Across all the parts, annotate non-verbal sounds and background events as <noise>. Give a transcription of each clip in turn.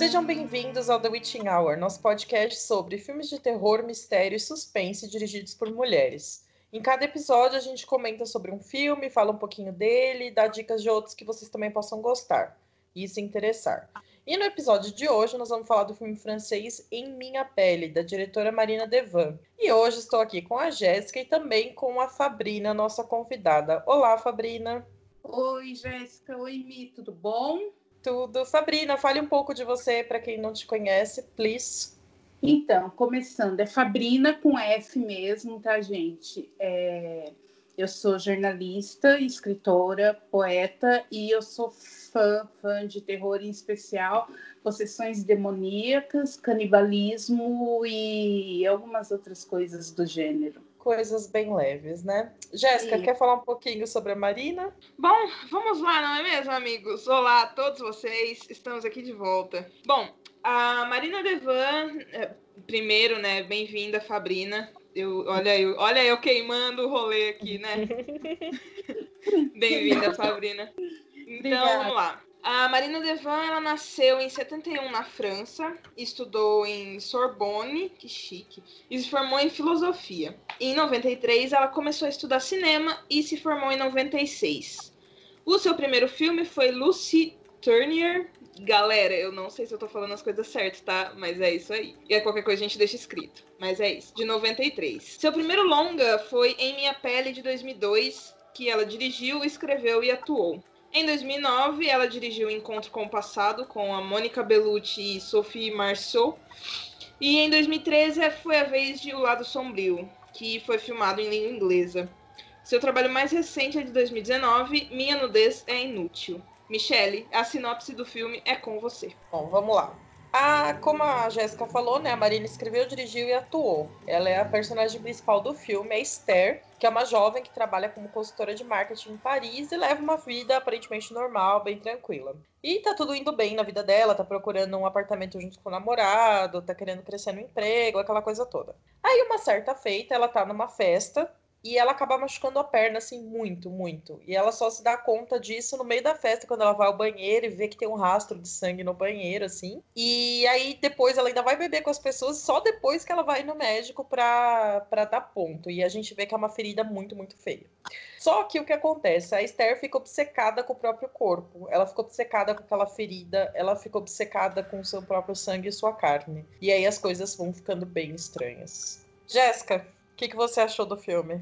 Sejam bem-vindos ao The Witching Hour, nosso podcast sobre filmes de terror, mistério e suspense dirigidos por mulheres. Em cada episódio a gente comenta sobre um filme, fala um pouquinho dele, dá dicas de outros que vocês também possam gostar e se interessar. E no episódio de hoje nós vamos falar do filme francês Em Minha Pele, da diretora Marina Devan. E hoje estou aqui com a Jéssica e também com a Fabrina, nossa convidada. Olá, Fabrina. Oi, Jéssica. Oi, Mi, tudo bom? Tudo. Fabrina, fale um pouco de você para quem não te conhece, please. Então, começando, é Fabrina com F mesmo, tá, gente? É... Eu sou jornalista, escritora, poeta e eu sou fã, fã de terror em especial, possessões demoníacas, canibalismo e algumas outras coisas do gênero coisas bem leves, né? Jéssica, quer falar um pouquinho sobre a Marina? Bom, vamos lá, não é mesmo, amigos? Olá a todos vocês, estamos aqui de volta. Bom, a Marina Devan, é, primeiro, né, bem-vinda, Fabrina. Eu, olha, eu, olha eu queimando o rolê aqui, né? <laughs> bem-vinda, Fabrina. Então, Obrigada. vamos lá. A Marina Devan ela nasceu em 71 na França, estudou em Sorbonne, que chique, e se formou em filosofia. Em 93 ela começou a estudar cinema e se formou em 96. O seu primeiro filme foi Lucy Turner. Galera, eu não sei se eu tô falando as coisas certas, tá? Mas é isso aí. E é qualquer coisa a gente deixa escrito. Mas é isso. De 93. Seu primeiro longa foi Em Minha Pele, de 2002, que ela dirigiu, escreveu e atuou. Em 2009, ela dirigiu Encontro com o Passado com a Mônica Bellucci e Sophie Marceau. E em 2013 foi a vez de O Lado Sombrio, que foi filmado em língua inglesa. Seu trabalho mais recente é de 2019, Minha Nudez é Inútil. Michele, a sinopse do filme é com você. Bom, vamos lá. A, como a Jéssica falou, né, a Marina escreveu, dirigiu e atuou. Ela é a personagem principal do filme, a Esther, que é uma jovem que trabalha como consultora de marketing em Paris e leva uma vida aparentemente normal, bem tranquila. E tá tudo indo bem na vida dela, tá procurando um apartamento junto com o namorado, tá querendo crescer no emprego, aquela coisa toda. Aí, uma certa feita, ela tá numa festa e ela acaba machucando a perna, assim, muito, muito. E ela só se dá conta disso no meio da festa, quando ela vai ao banheiro e vê que tem um rastro de sangue no banheiro, assim. E aí depois ela ainda vai beber com as pessoas, só depois que ela vai no médico pra, pra dar ponto. E a gente vê que é uma ferida muito, muito feia. Só que o que acontece? A Esther fica obcecada com o próprio corpo. Ela fica obcecada com aquela ferida, ela fica obcecada com o seu próprio sangue e sua carne. E aí as coisas vão ficando bem estranhas. Jéssica, que, que você achou do filme?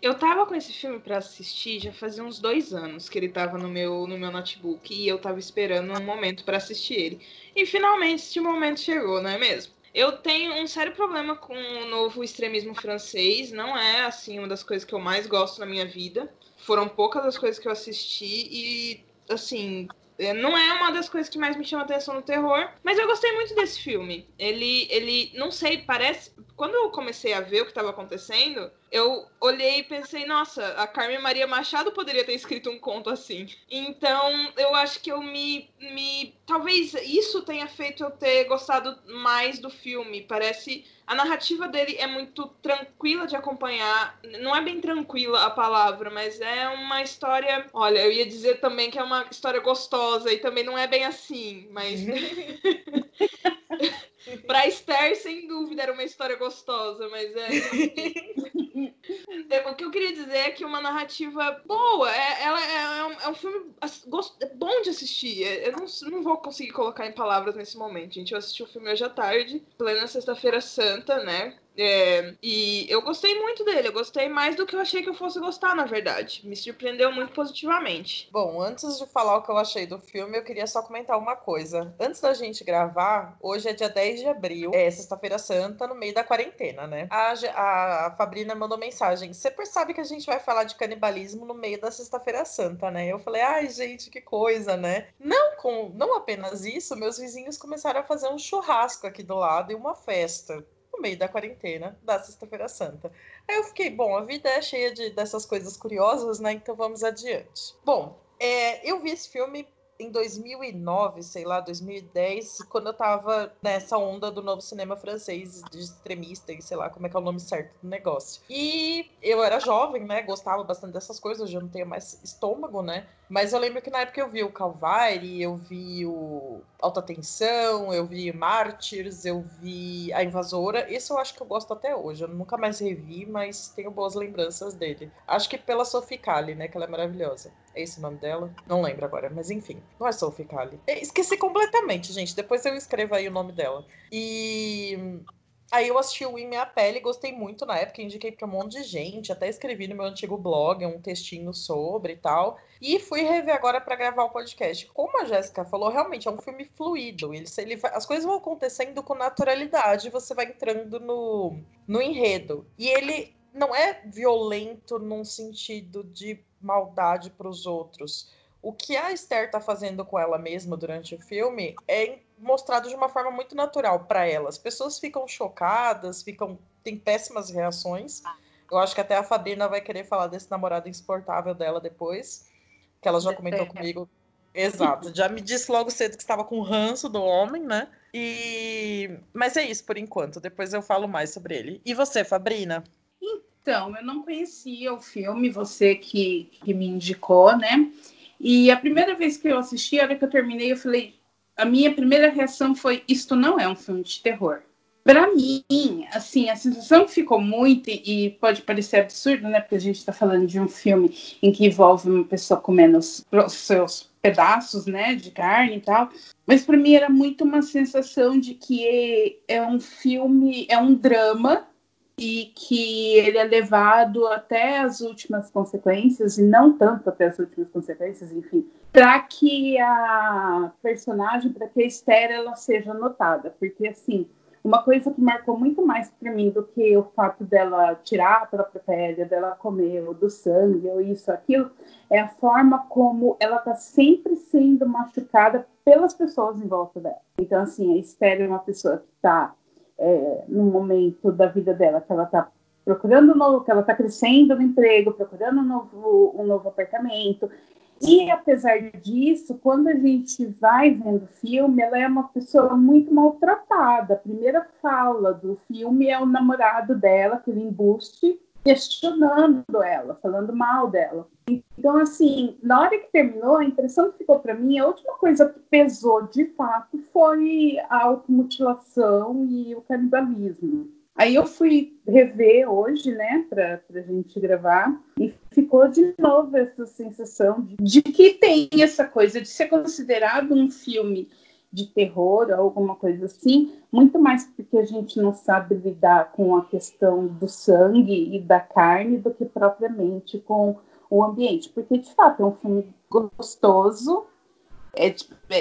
Eu tava com esse filme para assistir já fazia uns dois anos que ele tava no meu, no meu notebook e eu tava esperando um momento para assistir ele. E finalmente este momento chegou, não é mesmo? Eu tenho um sério problema com o novo extremismo francês, não é assim uma das coisas que eu mais gosto na minha vida. Foram poucas as coisas que eu assisti e assim, não é uma das coisas que mais me chama atenção no terror, mas eu gostei muito desse filme. Ele, ele, não sei, parece. Quando eu comecei a ver o que estava acontecendo, eu olhei e pensei, nossa, a Carmen Maria Machado poderia ter escrito um conto assim. Então, eu acho que eu me, me. Talvez isso tenha feito eu ter gostado mais do filme. Parece. A narrativa dele é muito tranquila de acompanhar. Não é bem tranquila a palavra, mas é uma história. Olha, eu ia dizer também que é uma história gostosa, e também não é bem assim, mas. <laughs> <laughs> Pra Esther, sem dúvida, era uma história gostosa, mas é. <laughs> é. o que eu queria dizer é que uma narrativa boa. É, ela é, é, um, é um filme é bom de assistir. É, eu não, não vou conseguir colocar em palavras nesse momento, gente. Eu assisti o filme hoje à tarde, plena sexta-feira santa, né? É, e eu gostei muito dele, eu gostei mais do que eu achei que eu fosse gostar, na verdade. Me surpreendeu muito positivamente. Bom, antes de falar o que eu achei do filme, eu queria só comentar uma coisa. Antes da gente gravar, hoje é dia 10 de abril, é sexta-feira santa, no meio da quarentena, né? A, a, a Fabrina mandou mensagem: Você percebe que a gente vai falar de canibalismo no meio da sexta-feira santa, né? Eu falei: Ai, gente, que coisa, né? Não, com, não apenas isso, meus vizinhos começaram a fazer um churrasco aqui do lado e uma festa meio da quarentena da Sexta-feira Santa. Aí eu fiquei, bom, a vida é cheia de, dessas coisas curiosas, né? Então vamos adiante. Bom, é, eu vi esse filme em 2009, sei lá, 2010, quando eu tava nessa onda do novo cinema francês de extremista e sei lá como é que é o nome certo do negócio. E eu era jovem, né? Gostava bastante dessas coisas, hoje eu não tenho mais estômago, né? Mas eu lembro que na época eu vi o Calvary, eu vi o Alta Tensão, eu vi Mártires, eu vi A Invasora. Esse eu acho que eu gosto até hoje. Eu nunca mais revi, mas tenho boas lembranças dele. Acho que pela Sophie Kali, né? Que ela é maravilhosa. É esse o nome dela? Não lembro agora, mas enfim. Não é Sophie Kali. Esqueci completamente, gente. Depois eu escrevo aí o nome dela. E Aí eu assisti o Em Minha Pele, gostei muito na época, indiquei para um monte de gente, até escrevi no meu antigo blog um textinho sobre e tal. E fui rever agora para gravar o podcast. Como a Jéssica falou, realmente é um filme fluido. Ele, ele, as coisas vão acontecendo com naturalidade, você vai entrando no, no enredo. E ele não é violento num sentido de maldade para os outros. O que a Esther tá fazendo com ela mesma durante o filme é mostrado de uma forma muito natural para ela. As pessoas ficam chocadas, ficam têm péssimas reações. Eu acho que até a Fabrina vai querer falar desse namorado insuportável dela depois, que ela já comentou comigo. Exato, já me disse logo cedo que estava com ranço do homem, né? E mas é isso por enquanto. Depois eu falo mais sobre ele. E você, Fabrina? Então, eu não conhecia o filme, você que, que me indicou, né? E a primeira vez que eu assisti, a hora que eu terminei, eu falei, a minha primeira reação foi: isto não é um filme de terror. Para mim, assim, a sensação ficou muito, e pode parecer absurdo, né? Porque a gente está falando de um filme em que envolve uma pessoa comendo os seus pedaços, né, de carne e tal. Mas para mim era muito uma sensação de que é um filme, é um drama e que ele é levado até as últimas consequências, e não tanto até as últimas consequências, enfim, para que a personagem, para que a Esther ela seja notada, porque assim, uma coisa que marcou muito mais para mim do que o fato dela tirar a própria pele, dela comer, ou do sangue, ou isso, aquilo, é a forma como ela está sempre sendo machucada pelas pessoas em volta dela. Então, assim, a Esther é uma pessoa que está é, no momento da vida dela que ela está procurando um novo, que ela está crescendo no emprego, procurando um novo, um novo apartamento. E apesar disso, quando a gente vai vendo o filme, ela é uma pessoa muito maltratada. A primeira fala do filme é o namorado dela, aquele embuste, questionando ela, falando mal dela. Então, assim, na hora que terminou, a impressão que ficou para mim, a última coisa que pesou de fato foi a automutilação e o canibalismo. Aí eu fui rever hoje, né, para a gente gravar, e ficou de novo essa sensação de, que tem essa coisa de ser considerado um filme de terror ou alguma coisa assim, muito mais porque a gente não sabe lidar com a questão do sangue e da carne do que propriamente com o ambiente, porque de fato é um filme gostoso, é,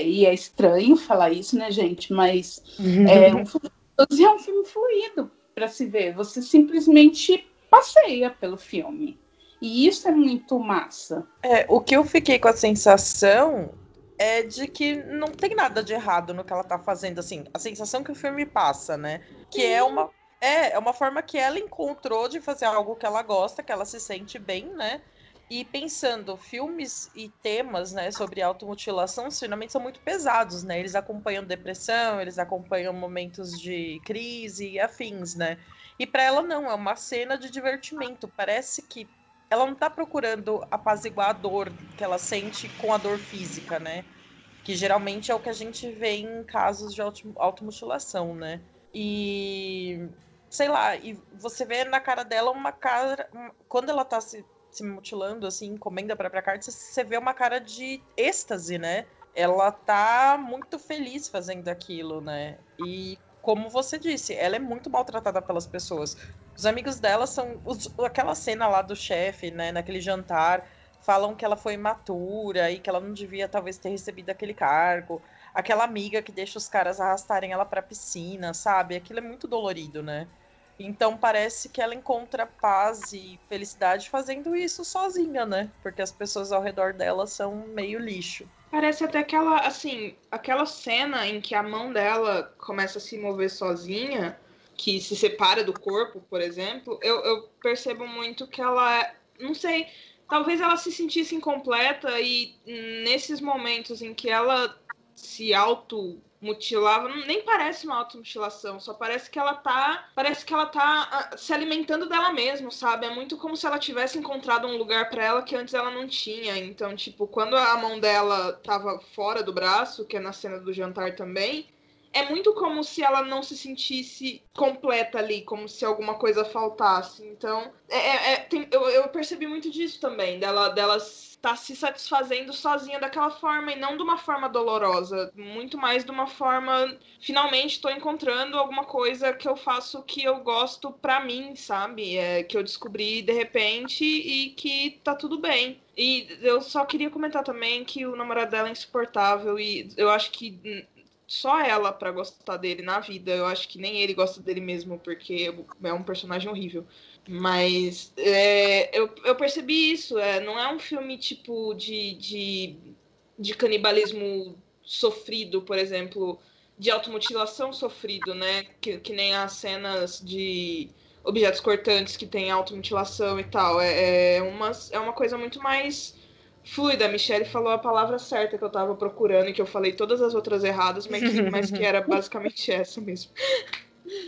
e é estranho falar isso, né, gente? Mas é um filme é um filme fluido para se ver. Você simplesmente passeia pelo filme. E isso é muito massa. É, o que eu fiquei com a sensação é de que não tem nada de errado no que ela tá fazendo, assim, a sensação que o filme passa, né? Que é uma é, é uma forma que ela encontrou de fazer algo que ela gosta, que ela se sente bem, né? E pensando, filmes e temas, né, sobre automutilação, finalmente são muito pesados, né? Eles acompanham depressão, eles acompanham momentos de crise e afins, né? E para ela não, é uma cena de divertimento. Parece que ela não tá procurando apaziguar a dor que ela sente com a dor física, né? Que geralmente é o que a gente vê em casos de automutilação, né? E sei lá, e você vê na cara dela uma cara. Quando ela tá se, se mutilando, assim, comendo a própria carne, você vê uma cara de êxtase, né? Ela tá muito feliz fazendo aquilo, né? E como você disse, ela é muito maltratada pelas pessoas. Os amigos dela são. Os, aquela cena lá do chefe, né, naquele jantar, falam que ela foi imatura e que ela não devia talvez ter recebido aquele cargo. Aquela amiga que deixa os caras arrastarem ela pra piscina, sabe? Aquilo é muito dolorido, né? Então parece que ela encontra paz e felicidade fazendo isso sozinha, né? Porque as pessoas ao redor dela são meio lixo. Parece até aquela, assim, aquela cena em que a mão dela começa a se mover sozinha que se separa do corpo, por exemplo, eu, eu percebo muito que ela, não sei, talvez ela se sentisse incompleta e nesses momentos em que ela se auto mutilava, nem parece uma automutilação, só parece que ela tá, parece que ela tá uh, se alimentando dela mesma, sabe? É muito como se ela tivesse encontrado um lugar para ela que antes ela não tinha. Então, tipo, quando a mão dela tava fora do braço, que é na cena do jantar também, é muito como se ela não se sentisse completa ali, como se alguma coisa faltasse. Então, é, é, é tem, eu, eu, percebi muito disso também, dela, dela tá se satisfazendo sozinha daquela forma e não de uma forma dolorosa, muito mais de uma forma, finalmente estou encontrando alguma coisa que eu faço que eu gosto pra mim, sabe? É, que eu descobri de repente e que tá tudo bem. E eu só queria comentar também que o namorado dela é insuportável e eu acho que só ela para gostar dele na vida. Eu acho que nem ele gosta dele mesmo, porque é um personagem horrível. Mas é, eu, eu percebi isso. É, não é um filme tipo de, de, de canibalismo sofrido, por exemplo, de automutilação sofrido, né? Que, que nem as cenas de objetos cortantes que tem automutilação e tal. É, é, uma, é uma coisa muito mais fluida. A Michelle falou a palavra certa que eu tava procurando e que eu falei todas as outras erradas, mas que, mas que era <laughs> basicamente essa mesmo.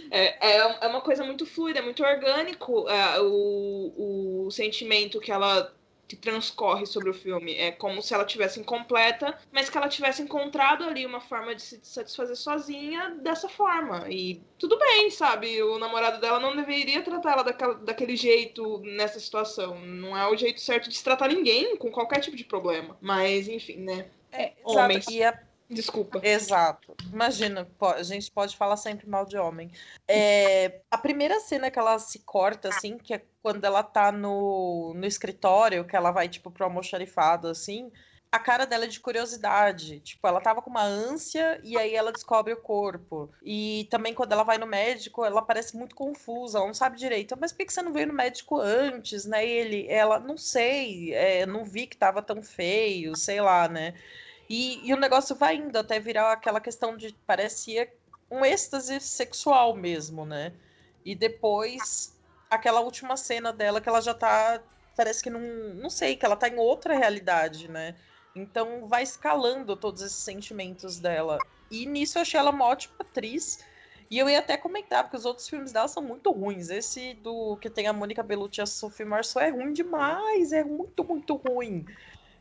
É, é, é uma coisa muito fluida, é muito orgânico é, o, o sentimento que ela que transcorre sobre o filme. É como se ela tivesse incompleta, mas que ela tivesse encontrado ali uma forma de se satisfazer sozinha dessa forma. E tudo bem, sabe? O namorado dela não deveria tratar ela daquela, daquele jeito nessa situação. Não é o jeito certo de se tratar ninguém com qualquer tipo de problema. Mas, enfim, né? É, Homens. Exato. E a Desculpa. Exato. Imagina, a gente pode falar sempre mal de homem. É, a primeira cena que ela se corta, assim, que é quando ela tá no, no escritório, que ela vai, tipo, pro almoxarifado, assim, a cara dela é de curiosidade. Tipo, ela tava com uma ânsia e aí ela descobre o corpo. E também quando ela vai no médico, ela parece muito confusa, ela não sabe direito. Mas por que você não veio no médico antes, né? E ele, ela, não sei, é, não vi que tava tão feio, sei lá, né? E, e o negócio vai indo até virar aquela questão de parecia um êxtase sexual mesmo, né? E depois aquela última cena dela que ela já tá parece que não, não sei, que ela tá em outra realidade, né? Então vai escalando todos esses sentimentos dela. E nisso eu achei ela uma ótima atriz. E eu ia até comentar, porque os outros filmes dela são muito ruins. Esse do que tem a Mônica Bellucci e a Sophie Marceau é ruim demais, é muito, muito ruim.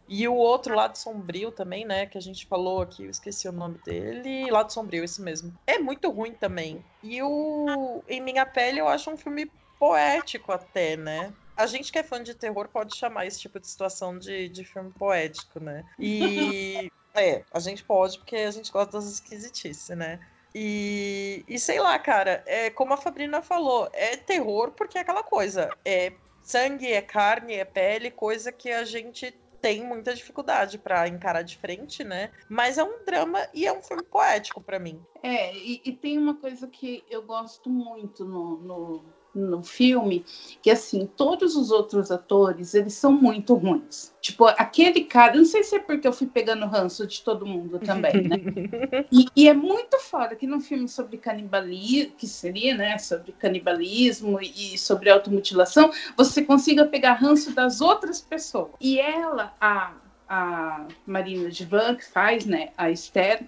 E o outro lado sombrio também, né? Que a gente falou aqui, eu esqueci o nome dele. Lado sombrio, isso mesmo. É muito ruim também. E o Em Minha Pele eu acho um filme poético até, né? A gente que é fã de terror pode chamar esse tipo de situação de, de filme poético, né? E. <laughs> é, a gente pode, porque a gente gosta das esquisitices, né? E, e sei lá, cara, é como a Fabrina falou, é terror porque é aquela coisa, é sangue, é carne, é pele, coisa que a gente tem muita dificuldade para encarar de frente, né? Mas é um drama e é um filme poético para mim. É, e, e, tem uma coisa que eu gosto muito no, no no filme que assim todos os outros atores eles são muito ruins. Tipo aquele cara não sei se é porque eu fui pegando ranço de todo mundo também né? <laughs> E, e, é muito foda que num filme sobre canibalismo que seria né sobre canibalismo e sobre automutilação você consiga pegar ranço das outras pessoas. E ela a a Marina Divan que faz né a Esther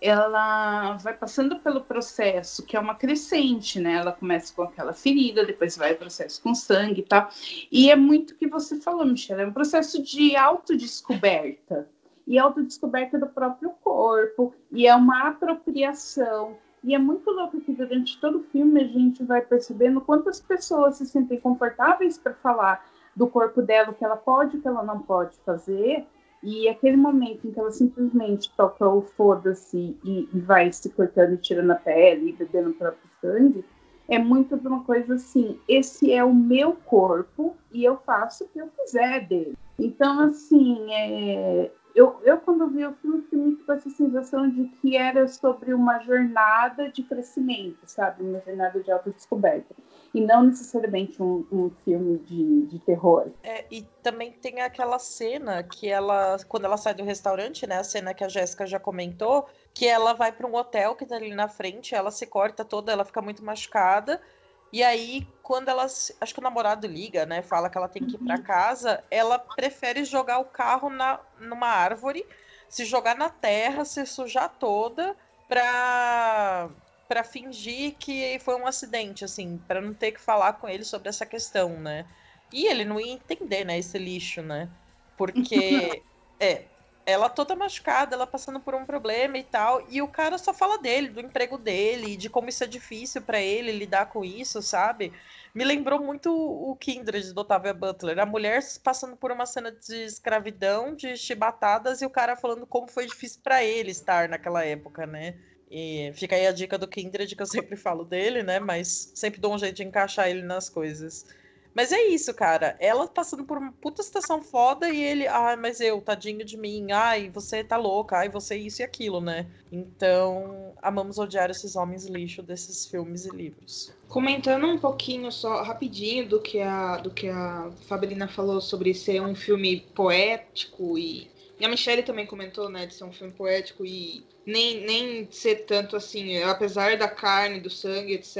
ela vai passando pelo processo, que é uma crescente, né? Ela começa com aquela ferida, depois vai o processo com sangue e tal. E é muito o que você falou, Michelle, é um processo de autodescoberta. E autodescoberta do próprio corpo, e é uma apropriação. E é muito louco que durante todo o filme a gente vai percebendo quantas pessoas se sentem confortáveis para falar do corpo dela, o que ela pode o que ela não pode fazer, e aquele momento em que ela simplesmente toca o foda-se e, e, vai se cortando e tirando a pele e bebendo o próprio sangue, é muito de uma coisa assim: esse é o meu corpo e eu faço o que eu quiser dele. Então, assim, é, eu, eu, quando vi o filme, fiquei muito com essa sensação de que era sobre uma jornada de crescimento, sabe? Uma jornada de autodescoberta e não necessariamente um, um filme de, de terror. É, e também tem aquela cena que ela, quando ela sai do restaurante, né, a cena que a Jéssica já comentou, que ela vai para um hotel que tá ali na frente, ela se corta toda, ela fica muito machucada. E aí, quando ela. Acho que o namorado liga, né? Fala que ela tem que ir para uhum. casa. Ela prefere jogar o carro na, numa árvore, se jogar na terra, se sujar toda pra, pra fingir que foi um acidente, assim, para não ter que falar com ele sobre essa questão, né? E ele não ia entender, né, esse lixo, né? Porque, <laughs> é, ela toda machucada, ela passando por um problema e tal, e o cara só fala dele, do emprego dele, de como isso é difícil para ele lidar com isso, sabe? Me lembrou muito o Kindred do Otávia Butler, a mulher passando por uma cena de escravidão, de chibatadas, e o cara falando como foi difícil para ele estar naquela época, né? E fica aí a dica do Kindred, que eu sempre falo dele, né? Mas sempre dou um jeito de encaixar ele nas coisas. Mas é isso, cara. Ela passando por uma puta situação foda e ele, ai, mas eu, tadinho de mim, ai, você tá louca, ai, você isso e aquilo, né? Então, amamos odiar esses homens lixo desses filmes e livros. Comentando um pouquinho só, rapidinho, do que a, do que a Fabrina falou sobre ser um filme poético e. E a Michelle também comentou, né, de ser um filme poético e nem, nem ser tanto assim, apesar da carne, do sangue, etc.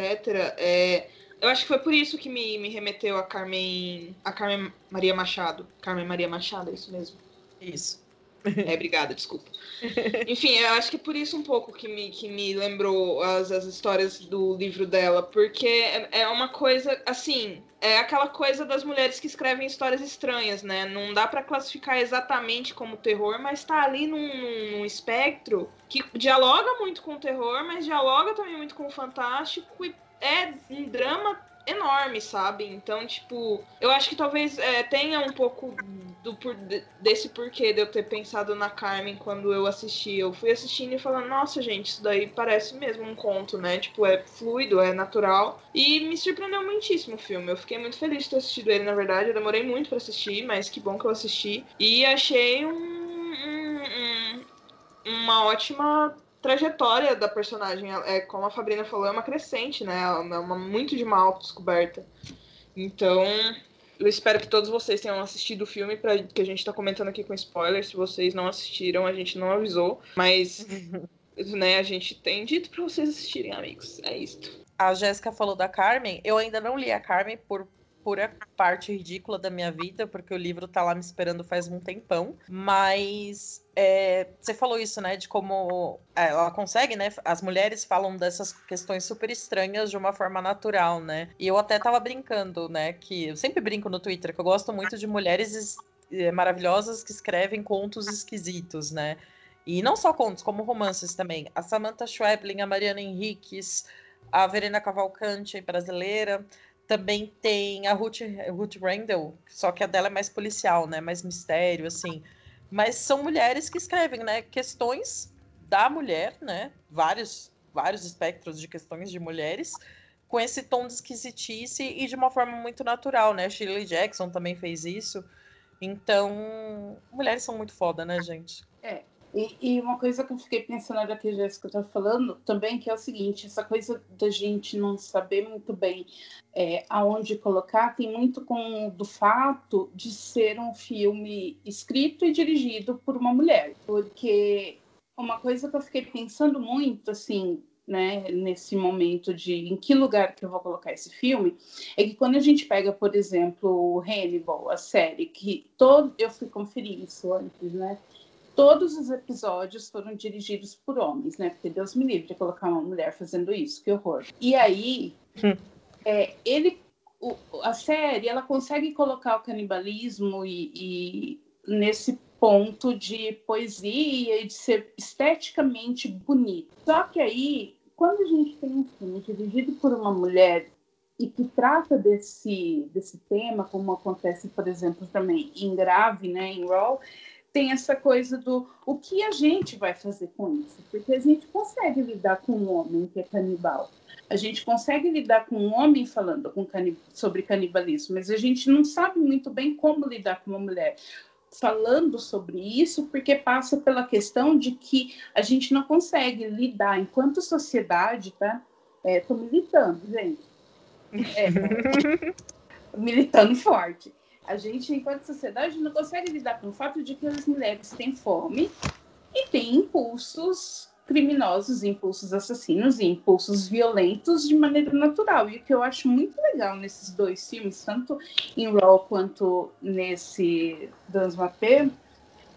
É, eu acho que foi por isso que me, me remeteu a Carmen. A Carmen Maria Machado. Carmen Maria Machado, é isso mesmo? Isso. É, <laughs> obrigada, desculpa. <laughs> Enfim, eu acho que é por isso um pouco que me, que me lembrou as, as histórias do livro dela, porque é, é uma coisa, assim, é aquela coisa das mulheres que escrevem histórias estranhas, né? Não dá para classificar exatamente como terror, mas tá ali num, num, num, espectro que dialoga muito com o terror, mas dialoga também muito com o fantástico e é um drama enorme, sabe? Então, tipo, eu acho que talvez é, tenha um pouco do por, desse porquê de eu ter pensado na Carmen quando eu assisti. Eu fui assistindo e falando, nossa, gente, isso daí parece mesmo um conto, né? Tipo, é fluido, é natural. E me surpreendeu muitíssimo o filme. Eu fiquei muito feliz de ter assistido ele, na verdade. Eu demorei muito para assistir, mas que bom que eu assisti. E achei um, um, um uma ótima trajetória da personagem, é como a Fabrina falou, é uma crescente, né? É uma muito de uma autodescoberta. Então, eu espero que todos vocês tenham assistido o filme, para que a gente está comentando aqui com spoilers. Se vocês não assistiram, a gente não avisou, mas <laughs> né, a gente tem dito para vocês assistirem, amigos. É isto. A Jéssica falou da Carmen. Eu ainda não li a Carmen por pura parte ridícula da minha vida, porque o livro tá lá me esperando faz um tempão. Mas é, você falou isso, né? De como é, ela consegue, né? As mulheres falam dessas questões super estranhas de uma forma natural, né? E eu até tava brincando, né? Que eu sempre brinco no Twitter que eu gosto muito de mulheres é, maravilhosas que escrevem contos esquisitos, né? E não só contos, como romances também. A Samantha Schweblin, a Mariana Henriques, a Verena Cavalcante, brasileira. Também tem a Ruth, Ruth Randall, só que a dela é mais policial, né? Mais mistério, assim. Mas são mulheres que escrevem, né? Questões da mulher, né? Vários, vários espectros de questões de mulheres, com esse tom de esquisitice e de uma forma muito natural, né? Shirley Jackson também fez isso. Então, mulheres são muito foda, né, gente? É, e, e, uma coisa que eu fiquei pensando agora que a Jéssica está falando também, que é o seguinte, essa coisa da gente não saber muito bem é, aonde colocar, tem muito com do fato de ser um filme escrito e dirigido por uma mulher. Porque uma coisa que eu fiquei pensando muito, assim, né, nesse momento de em que lugar que eu vou colocar esse filme, é que quando a gente pega, por exemplo, o Hannibal, a série, que todo eu fui conferir isso antes, né? Todos os episódios foram dirigidos por homens, né? Porque Deus me livre de colocar uma mulher fazendo isso, que horror. E aí, hum. é, ele, o, a série, ela consegue colocar o canibalismo e, e nesse ponto de poesia e de ser esteticamente bonito. Só que aí, quando a gente tem um filme dirigido por uma mulher e que trata desse, desse tema, como acontece, por exemplo, também em Grave, né, em Raw, tem essa coisa do o que a gente vai fazer com isso, porque a gente consegue lidar com um homem que é canibal, a gente consegue lidar com um homem falando com sobre canibalismo, mas a gente não sabe muito bem como lidar com uma mulher falando sobre isso, porque passa pela questão de que a gente não consegue lidar enquanto sociedade, tá? É, tô militando, gente. É, <laughs> militando forte a gente, enquanto sociedade, não consegue lidar com o fato de que as mulheres têm fome e têm impulsos criminosos, impulsos assassinos e impulsos violentos de maneira natural. E o que eu acho muito legal nesses dois filmes, tanto em Raw quanto nesse Dans Mapé,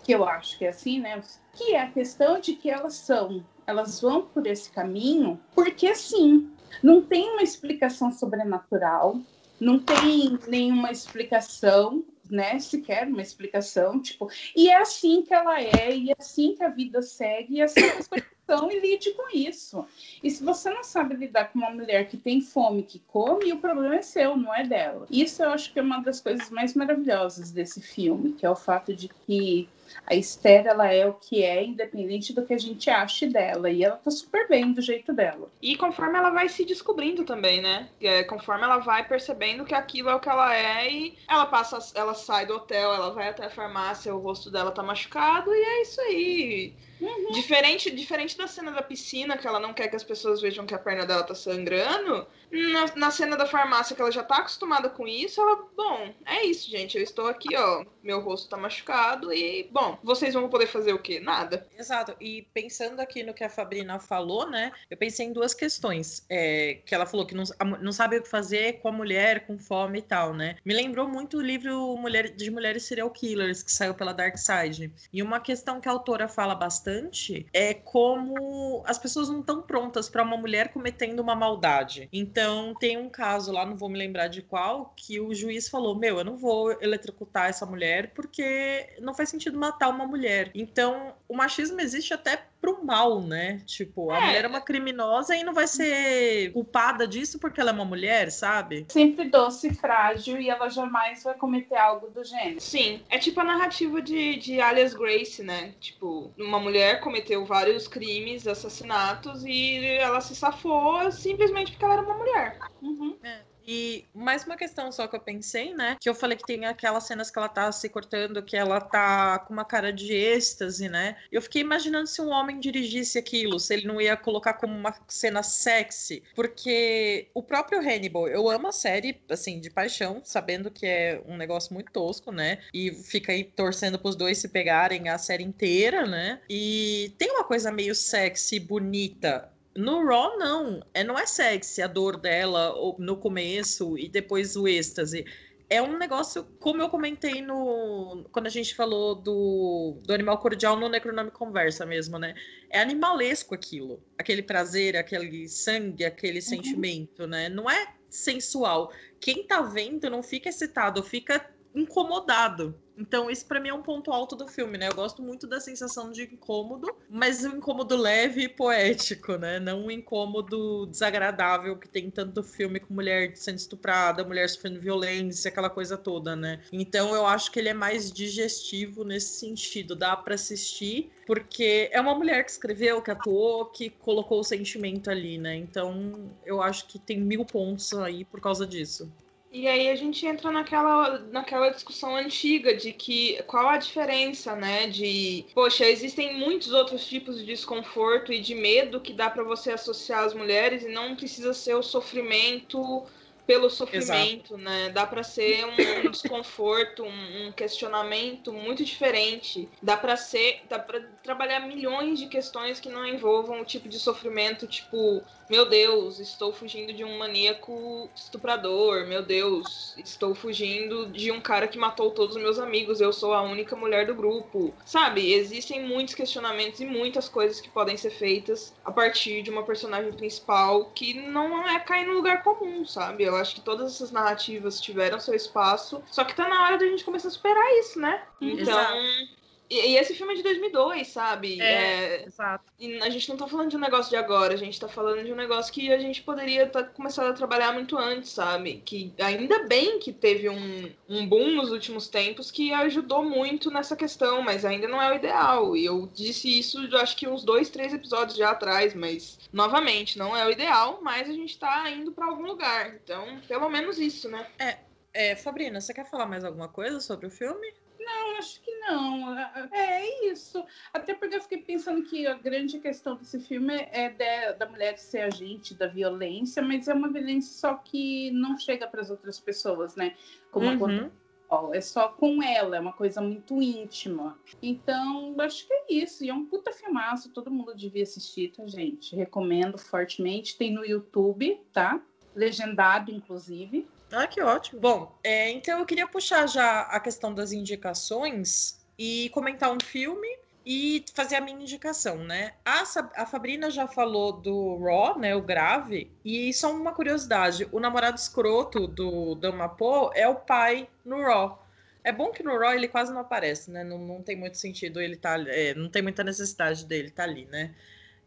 que eu acho que é assim, né? Que é a questão de que elas são Elas vão por esse caminho porque sim. Não tem uma explicação sobrenatural, não tem nenhuma explicação, né? Sequer uma explicação, tipo, e é assim que ela é, e é assim que a vida segue, e é assim que as coisas são, e lide com isso. E se você não sabe lidar com uma mulher que tem fome, que come, o problema é seu, não é dela. Isso eu acho que é uma das coisas mais maravilhosas desse filme, que é o fato de que a Esther, ela é o que é, independente do que a gente ache dela. E ela tá super bem do jeito dela. E conforme ela vai se descobrindo também, né? É, conforme ela vai percebendo que aquilo é o que ela é e ela passa, ela sai do hotel, ela vai até a farmácia, o rosto dela tá machucado e é isso aí. Uhum. Diferente, diferente da cena da piscina, que ela não quer que as pessoas vejam que a perna dela tá sangrando, na, na cena da farmácia, que ela já tá acostumada com isso, ela, bom, é isso, gente. Eu estou aqui, ó, meu rosto tá machucado e, bom, vocês vão poder fazer o quê? Nada. Exato. E pensando aqui no que a Fabrina falou, né, eu pensei em duas questões. É, que ela falou que não, não sabe o que fazer com a mulher, com fome e tal, né? Me lembrou muito o livro Mulher, de Mulheres Serial Killers, que saiu pela Dark Side. E uma questão que a autora fala bastante é como as pessoas não estão prontas para uma mulher cometendo uma maldade. Então, tem um caso lá, não vou me lembrar de qual, que o juiz falou: Meu, eu não vou eletrocutar essa mulher porque não faz sentido matar uma mulher. Então, o machismo existe até pro mal, né? Tipo, a é. mulher é uma criminosa e não vai ser culpada disso porque ela é uma mulher, sabe? Sempre doce e frágil e ela jamais vai cometer algo do gênero. Sim, é tipo a narrativa de, de Alias Grace, né? Tipo, uma mulher cometeu vários crimes, assassinatos e ela se safou simplesmente porque ela era uma mulher. Uhum. É. E mais uma questão só que eu pensei, né? Que eu falei que tem aquelas cenas que ela tá se cortando, que ela tá com uma cara de êxtase, né? Eu fiquei imaginando se um homem dirigisse aquilo, se ele não ia colocar como uma cena sexy. Porque o próprio Hannibal, eu amo a série, assim, de paixão, sabendo que é um negócio muito tosco, né? E fica aí torcendo pros dois se pegarem a série inteira, né? E tem uma coisa meio sexy, bonita no Raw, não. É, não é sexy a dor dela no começo e depois o êxtase. É um negócio, como eu comentei no. Quando a gente falou do, do animal cordial no Necronome Conversa mesmo, né? É animalesco aquilo. Aquele prazer, aquele sangue, aquele uhum. sentimento, né? Não é sensual. Quem tá vendo não fica excitado, fica incomodado. Então, isso para mim é um ponto alto do filme, né? Eu gosto muito da sensação de incômodo, mas um incômodo leve e poético, né? Não um incômodo desagradável que tem tanto filme com mulher sendo estuprada, mulher sofrendo violência, aquela coisa toda, né? Então, eu acho que ele é mais digestivo nesse sentido, dá para assistir, porque é uma mulher que escreveu, que atuou, que colocou o sentimento ali, né? Então, eu acho que tem mil pontos aí por causa disso. E aí a gente entra naquela, naquela discussão antiga de que qual a diferença, né? De, poxa, existem muitos outros tipos de desconforto e de medo que dá para você associar às mulheres e não precisa ser o sofrimento pelo sofrimento, Exato. né? Dá para ser um, um <coughs> desconforto, um, um, questionamento muito diferente. Dá para ser, dá para trabalhar milhões de questões que não envolvam o tipo de sofrimento, tipo meu Deus, estou fugindo de um maníaco estuprador. Meu Deus, estou fugindo de um cara que matou todos os meus amigos. Eu sou a única mulher do grupo. Sabe, existem muitos questionamentos e muitas coisas que podem ser feitas a partir de uma personagem principal que não é cair no lugar comum, sabe? Eu acho que todas essas narrativas tiveram seu espaço, só que tá na hora da gente começar a superar isso, né? Então, Exato. E, e, esse filme é de 2002, sabe? É, é, exato. E a gente não tá falando de um negócio de agora, a gente tá falando de um negócio que a gente poderia estar tá começando a trabalhar muito antes, sabe? Que ainda bem que teve um, um boom nos últimos tempos que ajudou muito nessa questão, mas ainda não é o ideal. E eu disse isso, acho que uns dois, três episódios já atrás, mas novamente, não é o ideal, mas a gente tá indo para algum lugar. Então, pelo menos isso, né? É, é, Fabrina, você quer falar mais alguma coisa sobre o filme? Não, acho. É, é isso. Até porque eu fiquei pensando que a grande questão desse filme é de, da mulher ser agente da violência, mas é uma violência só que não chega para as outras pessoas, né? Como uhum. É só com ela, é uma coisa muito íntima. Então, acho que é isso. E é um puta filmaço, todo mundo devia assistir, tá, gente? Recomendo fortemente. Tem no YouTube, tá? Legendado, inclusive. Ah, que ótimo. Bom, é, então eu queria puxar já a questão das indicações e comentar um filme e fazer a minha indicação, né? A, a Fabrina já falou do Raw, né? O grave. E só uma curiosidade: o namorado escroto do Damapo é o pai no Raw. É bom que no Raw ele quase não aparece, né? Não, não tem muito sentido ele tá. É, não tem muita necessidade dele estar tá ali, né?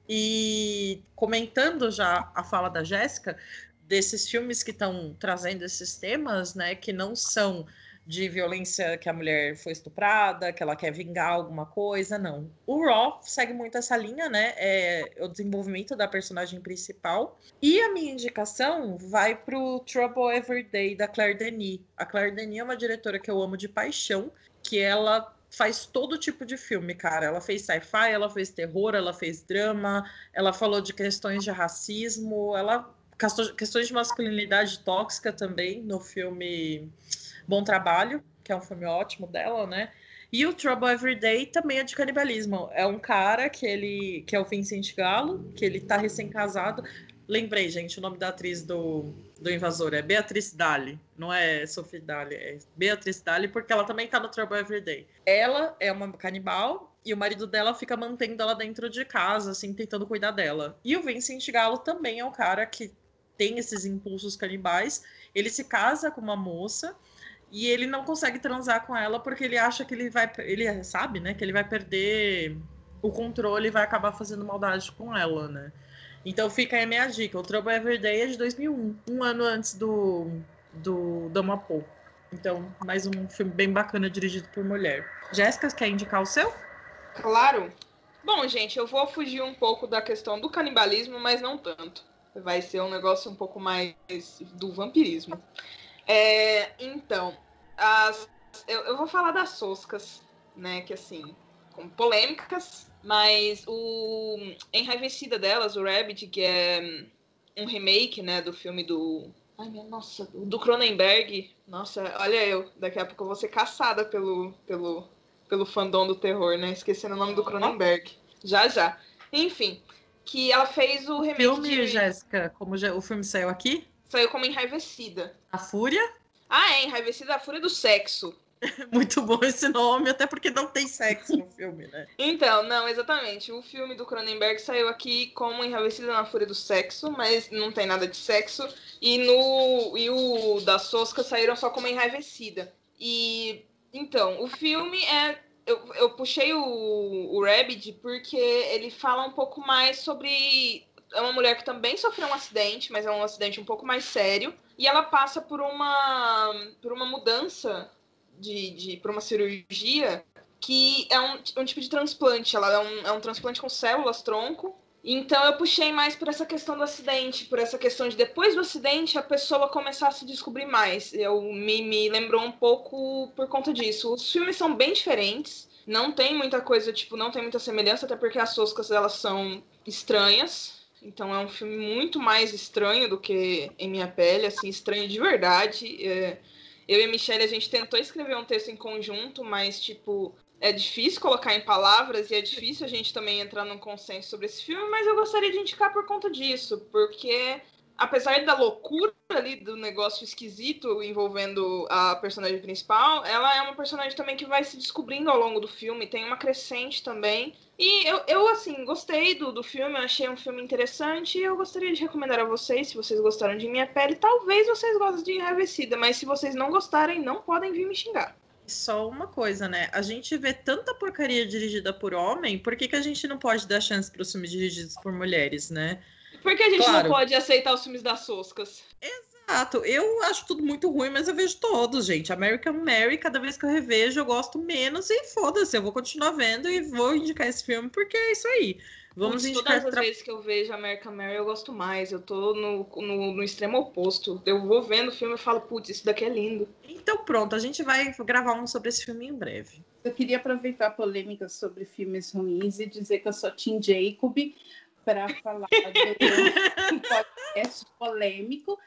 E comentando já a fala da Jéssica, desses filmes que estão trazendo esses temas, né? Que não são de violência que a mulher foi estuprada, que ela quer vingar alguma coisa, não. O Raw segue muito essa linha, né? É o desenvolvimento da personagem principal. E a minha indicação vai pro Trouble Every Day da Claire Denis. A Claire Denis é uma diretora que eu amo de paixão, que ela faz todo tipo de filme, cara. Ela fez sci-fi, ela fez terror, ela fez drama, ela falou de questões de racismo, ela questões de masculinidade tóxica também no filme Bom Trabalho, que é um filme ótimo dela, né? E o Trouble Every Day também é de canibalismo. É um cara que ele que é o Vincent Galo, que ele tá recém-casado. Lembrei, gente, o nome da atriz do, do Invasor é Beatriz Dali, não é Sophie Dali, é Beatriz Dali, porque ela também tá no Trouble Every Day. Ela é uma canibal e o marido dela fica mantendo ela dentro de casa, assim, tentando cuidar dela. E o Vincent Galo também é um cara que tem esses impulsos canibais. Ele se casa com uma moça e ele não consegue transar com ela porque ele acha que ele vai. Ele sabe, né? Que ele vai perder o controle e vai acabar fazendo maldade com ela, né? Então fica aí a minha dica. O Trouble Everyday é de 2001, um ano antes do, do Damapo. Então, mais um filme bem bacana dirigido por mulher. Jéssica, quer indicar o seu? Claro. Bom, gente, eu vou fugir um pouco da questão do canibalismo, mas não tanto. Vai ser um negócio um pouco mais do vampirismo. É, então, as, eu, eu, vou falar das Soscas, né? Que assim, com polêmicas, mas o Enraivecida delas, o Rabbit, que é um remake, né, do filme do. Ai, minha nossa, do Cronenberg. Nossa, olha eu, daqui a pouco eu vou ser caçada pelo, pelo, pelo fandom do terror, né? Esquecendo o nome do Cronenberg. Já, já. Enfim, que ela fez o remake. Filme, de... Jéssica, como já, o filme saiu aqui? Saiu como Enraivecida. A Fúria? Ah, é, Enraivecida a Fúria do Sexo. <laughs> Muito bom esse nome, até porque não tem sexo no filme, né? Então, não, exatamente. O filme do Cronenberg saiu aqui como Enraivecida na Fúria do Sexo, mas não tem nada de sexo. E, no, e o da Sosca saíram só como Enraivecida. E, então, o filme é... Eu, eu puxei o, o Rabbit porque ele fala um pouco mais sobre é uma mulher que também sofreu um acidente, mas é um acidente um pouco mais sério. E ela passa por uma, por uma mudança de, de por uma cirurgia que é um, um tipo de transplante. Ela é um, é um transplante com células tronco. Então eu puxei mais por essa questão do acidente, por essa questão de depois do acidente a pessoa começar a se descobrir mais. Eu me, me lembrou um pouco por conta disso. Os filmes são bem diferentes. Não tem muita coisa, tipo, não tem muita semelhança, até porque as toscas elas são estranhas. Então é um filme muito mais estranho do que Em Minha Pele, assim, estranho de verdade. É, eu e a Michelle, a gente tentou escrever um texto em conjunto, mas, tipo, é difícil colocar em palavras e é difícil a gente também entrar num consenso sobre esse filme, mas eu gostaria de indicar por conta disso, porque apesar da loucura ali do negócio esquisito envolvendo a personagem principal, ela é uma personagem também que vai se descobrindo ao longo do filme, tem uma crescente também. E eu, eu assim, gostei do, do filme, achei um filme interessante e eu gostaria de recomendar a vocês, se vocês gostaram de Minha Pele, talvez vocês gostem de Enraivecida, mas se vocês não gostarem, não podem vir me xingar. Só uma coisa, né? A gente vê tanta porcaria dirigida por homem, por que, que a gente não pode dar chance para os filmes dirigidos por mulheres, né? Por que a gente claro. não pode aceitar os filmes das Soscas? Exato. Eu acho tudo muito ruim, mas eu vejo todos, gente. American Mary, cada vez que eu revejo, eu gosto menos e foda-se. Eu vou continuar vendo e vou indicar esse filme porque é isso aí. Vamos Putz, indicar. Todas as tra... vezes que eu vejo American Mary, eu gosto mais. Eu tô no, no, no extremo oposto. Eu vou vendo o filme e falo, putz, isso daqui é lindo. Então pronto, a gente vai gravar um sobre esse filme em breve. Eu queria aproveitar a polêmica sobre filmes ruins e dizer que eu sou Tim Jacob para falar de um podcast polêmico,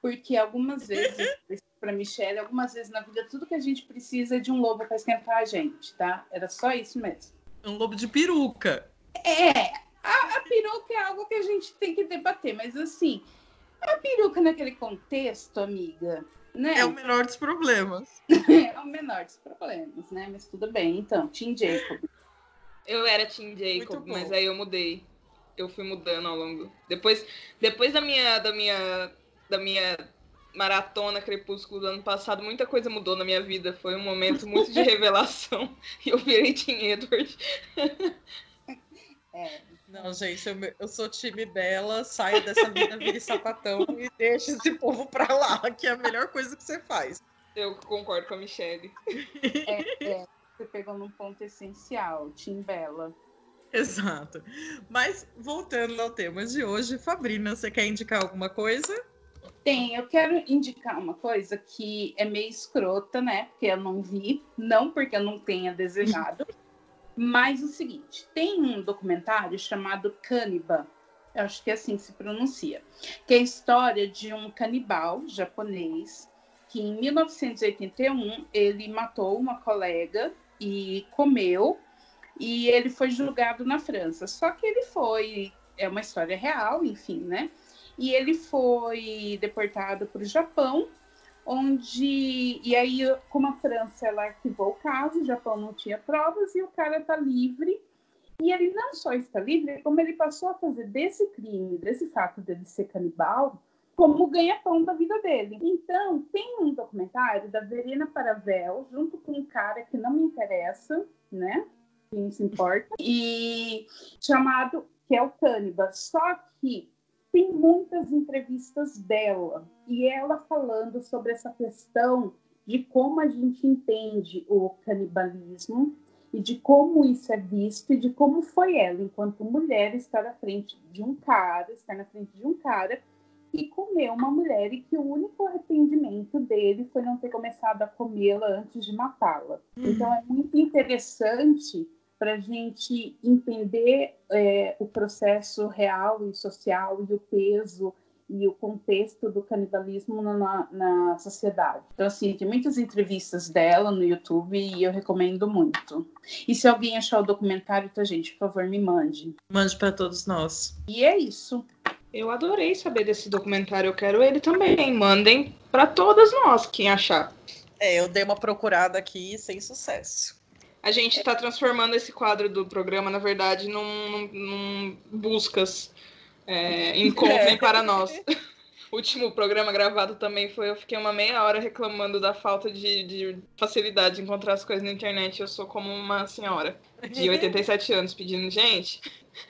porque algumas vezes, para Michelle, algumas vezes na vida, tudo que a gente precisa é de um lobo para esquentar a gente, tá? Era só isso mesmo. Um lobo de peruca. É, a, a peruca é algo que a gente tem que debater, mas assim, a peruca naquele contexto, amiga, né? É o menor dos problemas. <laughs> é o menor dos problemas, né? Mas tudo bem, então, Tim Jacob. Eu era Team Jacob, mas aí eu mudei. Eu fui mudando ao longo. Depois, depois da minha da minha da minha maratona Crepúsculo do ano passado, muita coisa mudou na minha vida. Foi um momento muito de <laughs> revelação. e eu virei Team Edward. É. Não, gente, eu, eu sou time Bela, saio dessa vida, vire sapatão e deixa esse povo pra lá, que é a melhor coisa que você faz. Eu concordo com a Michelle. É, é, você pegou num ponto essencial, Tim Bela. Exato. Mas voltando ao tema de hoje, Fabrina, você quer indicar alguma coisa? Tem, eu quero indicar uma coisa que é meio escrota, né? Porque eu não vi, não porque eu não tenha desejado. <laughs> Mas o seguinte, tem um documentário chamado Cannibal, eu acho que é assim se pronuncia, que é a história de um canibal japonês que em 1981 ele matou uma colega e comeu e ele foi julgado na França. Só que ele foi, é uma história real, enfim, né? E ele foi deportado para o Japão onde e aí como a França ela arquivou o caso, o Japão não tinha provas e o cara está livre e ele não só está livre, como ele passou a fazer desse crime, desse fato dele ser canibal, como ganha-pão da vida dele. Então, tem um documentário da Verena Paravel, junto com um cara que não me interessa, né? Quem se importa, e chamado que é o Cânibal. Só que tem muitas entrevistas dela e ela falando sobre essa questão de como a gente entende o canibalismo e de como isso é visto e de como foi ela, enquanto mulher, estar na frente de um cara, estar na frente de um cara e comer uma mulher e que o único arrependimento dele foi não ter começado a comê-la antes de matá-la. Então é muito interessante para a gente entender é, o processo real e social e o peso e o contexto do canibalismo na, na sociedade. Então, assim, tem muitas entrevistas dela no YouTube e eu recomendo muito. E se alguém achar o documentário, tá, gente, por favor, me mande. Mande para todos nós. E é isso. Eu adorei saber desse documentário, eu quero ele também. Mandem para todas nós, quem achar. É, eu dei uma procurada aqui sem sucesso a gente está transformando esse quadro do programa, na verdade, num, num, num buscas. É, encontrem para nós. <laughs> O último programa gravado também foi. Eu fiquei uma meia hora reclamando da falta de, de facilidade de encontrar as coisas na internet. Eu sou como uma senhora de <laughs> 87 anos pedindo, gente,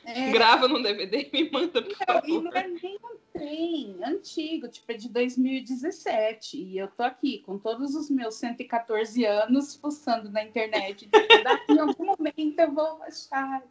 é. grava num DVD e me manda, por não, favor. E não é nem um trem antigo, tipo, é de 2017. E eu tô aqui com todos os meus 114 anos fuçando na internet. Daqui em algum momento eu vou achar.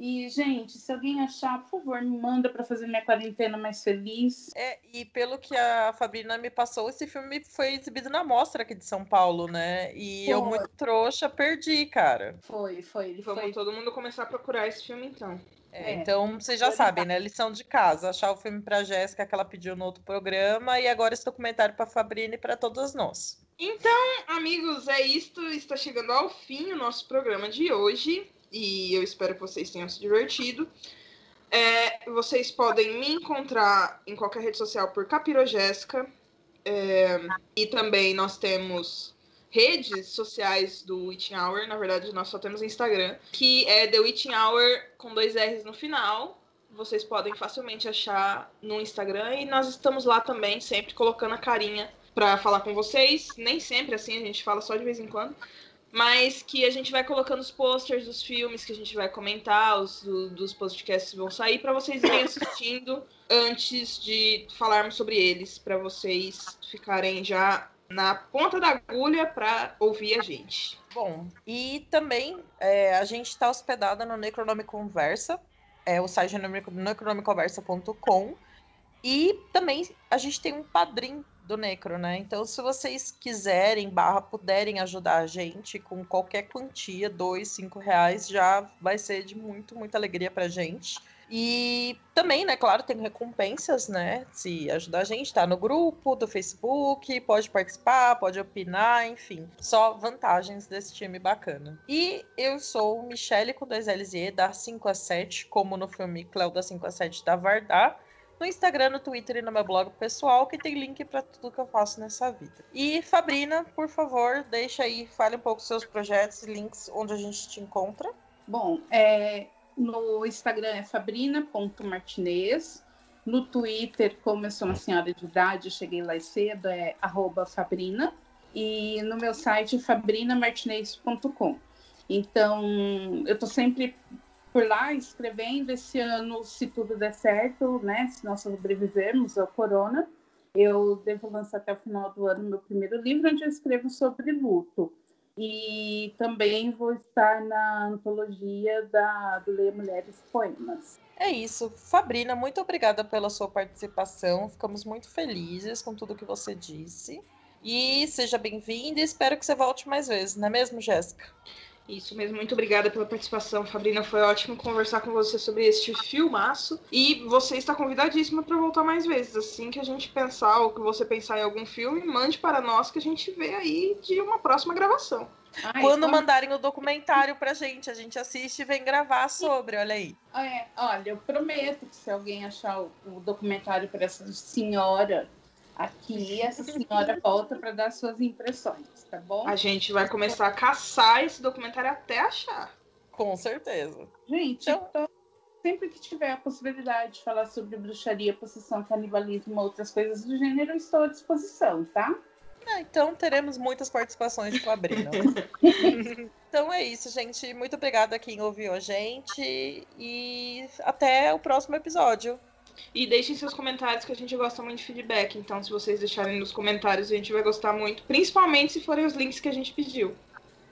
E, gente, se alguém achar, por favor, me manda para fazer minha quarentena mais feliz. É, e pelo que a Fabrina me passou, esse filme foi exibido na mostra aqui de São Paulo, né? E foi. eu, muito trouxa, perdi, cara. Foi, foi. Ele Vamos foi... todo mundo começar a procurar esse filme, então. É, é. Então, vocês já sabem, né? Lição de casa. Achar o filme para Jéssica que ela pediu no outro programa e agora esse documentário para Fabrina e para todos nós. Então, amigos, é isto. Está chegando ao fim o nosso programa de hoje e eu espero que vocês tenham se divertido. É, vocês podem me encontrar em qualquer rede social por Capirogésica. É, e também nós temos redes sociais do Witching Hour. Na verdade, nós só temos Instagram, que é The Witching Hour com dois R's no final. Vocês podem facilmente achar no Instagram e nós estamos lá também, sempre colocando a carinha para falar com vocês. Nem sempre assim, a gente fala só de vez em quando mas que a gente vai colocando os posters dos filmes que a gente vai comentar, os do, dos podcasts vão sair para vocês irem assistindo antes de falarmos sobre eles, para vocês ficarem já na ponta da agulha para ouvir a gente. Bom, e também é, a gente está hospedada no Necronome Conversa, é o site necronomiconversa.com, e também a gente tem um padrinho do Necro, né? Então, se vocês quiserem, barra, puderem ajudar a gente com qualquer quantia, dois, cinco reais, já vai ser de muito, muita alegria pra gente. E também, né, claro, tem recompensas, né? Se ajudar a gente, tá no grupo do Facebook, pode participar, pode opinar, enfim. Só vantagens desse time bacana. E eu sou Michele com dois LZ, da 5 a 7, como no filme Cléo da 5 a 7 da Vardar no Instagram, no Twitter e no meu blog pessoal, que tem link para tudo que eu faço nessa vida. E Fabrina, por favor, deixa aí, fale um pouco dos seus projetos e links onde a gente te encontra. Bom, é, no Instagram é fabrina.martinez. No Twitter, como eu sou uma senhora de idade, cheguei lá cedo, é Fabrina. E no meu site, fabrinamartinez.com. Então, eu estou sempre por lá escrevendo. Esse ano, se tudo der certo, né? Se nós sobrevivermos ao corona, eu devo lançar até o final do ano meu primeiro livro, onde eu escrevo sobre luto. E também vou estar na antologia da, do Leia Mulheres Poemas. É isso. Fabrina, muito obrigada pela sua participação. Ficamos muito felizes com tudo que você disse. E seja bem-vinda espero que você volte mais vezes, não é mesmo, Jéssica? Isso mesmo, muito obrigada pela participação, Fabrina. Foi ótimo conversar com você sobre este filmaço. E você está convidadíssima para voltar mais vezes. Assim que a gente pensar ou que você pensar em algum filme, mande para nós que a gente vê aí de uma próxima gravação. Ai, Quando como... mandarem o documentário pra gente, a gente assiste e vem gravar sobre, olha aí. É, olha, eu prometo que se alguém achar o, o documentário para essa senhora aqui, essa senhora volta para dar suas impressões tá bom? A gente vai começar a caçar esse documentário até achar. Com certeza. Gente, então... então sempre que tiver a possibilidade de falar sobre bruxaria, possessão, canibalismo, outras coisas do gênero, estou à disposição, tá? Ah, então teremos muitas participações de Fabrina. <laughs> então é isso, gente. Muito obrigada a quem ouviu a gente e até o próximo episódio. E deixem seus comentários que a gente gosta muito de feedback. Então, se vocês deixarem nos comentários, a gente vai gostar muito. Principalmente se forem os links que a gente pediu.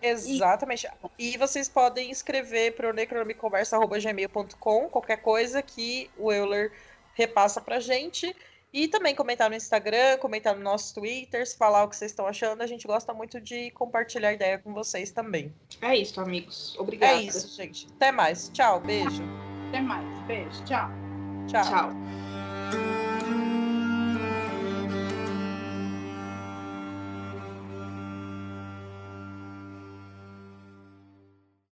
Exatamente. E, e vocês podem escrever para o necronomiconversa.gmail.com qualquer coisa que o Euler repassa pra gente. E também comentar no Instagram, comentar no nossos Twitters, falar o que vocês estão achando. A gente gosta muito de compartilhar ideia com vocês também. É isso, amigos. Obrigada. É isso, gente. Até mais. Tchau, beijo. Até mais. Beijo. Tchau. Tchau. Tchau.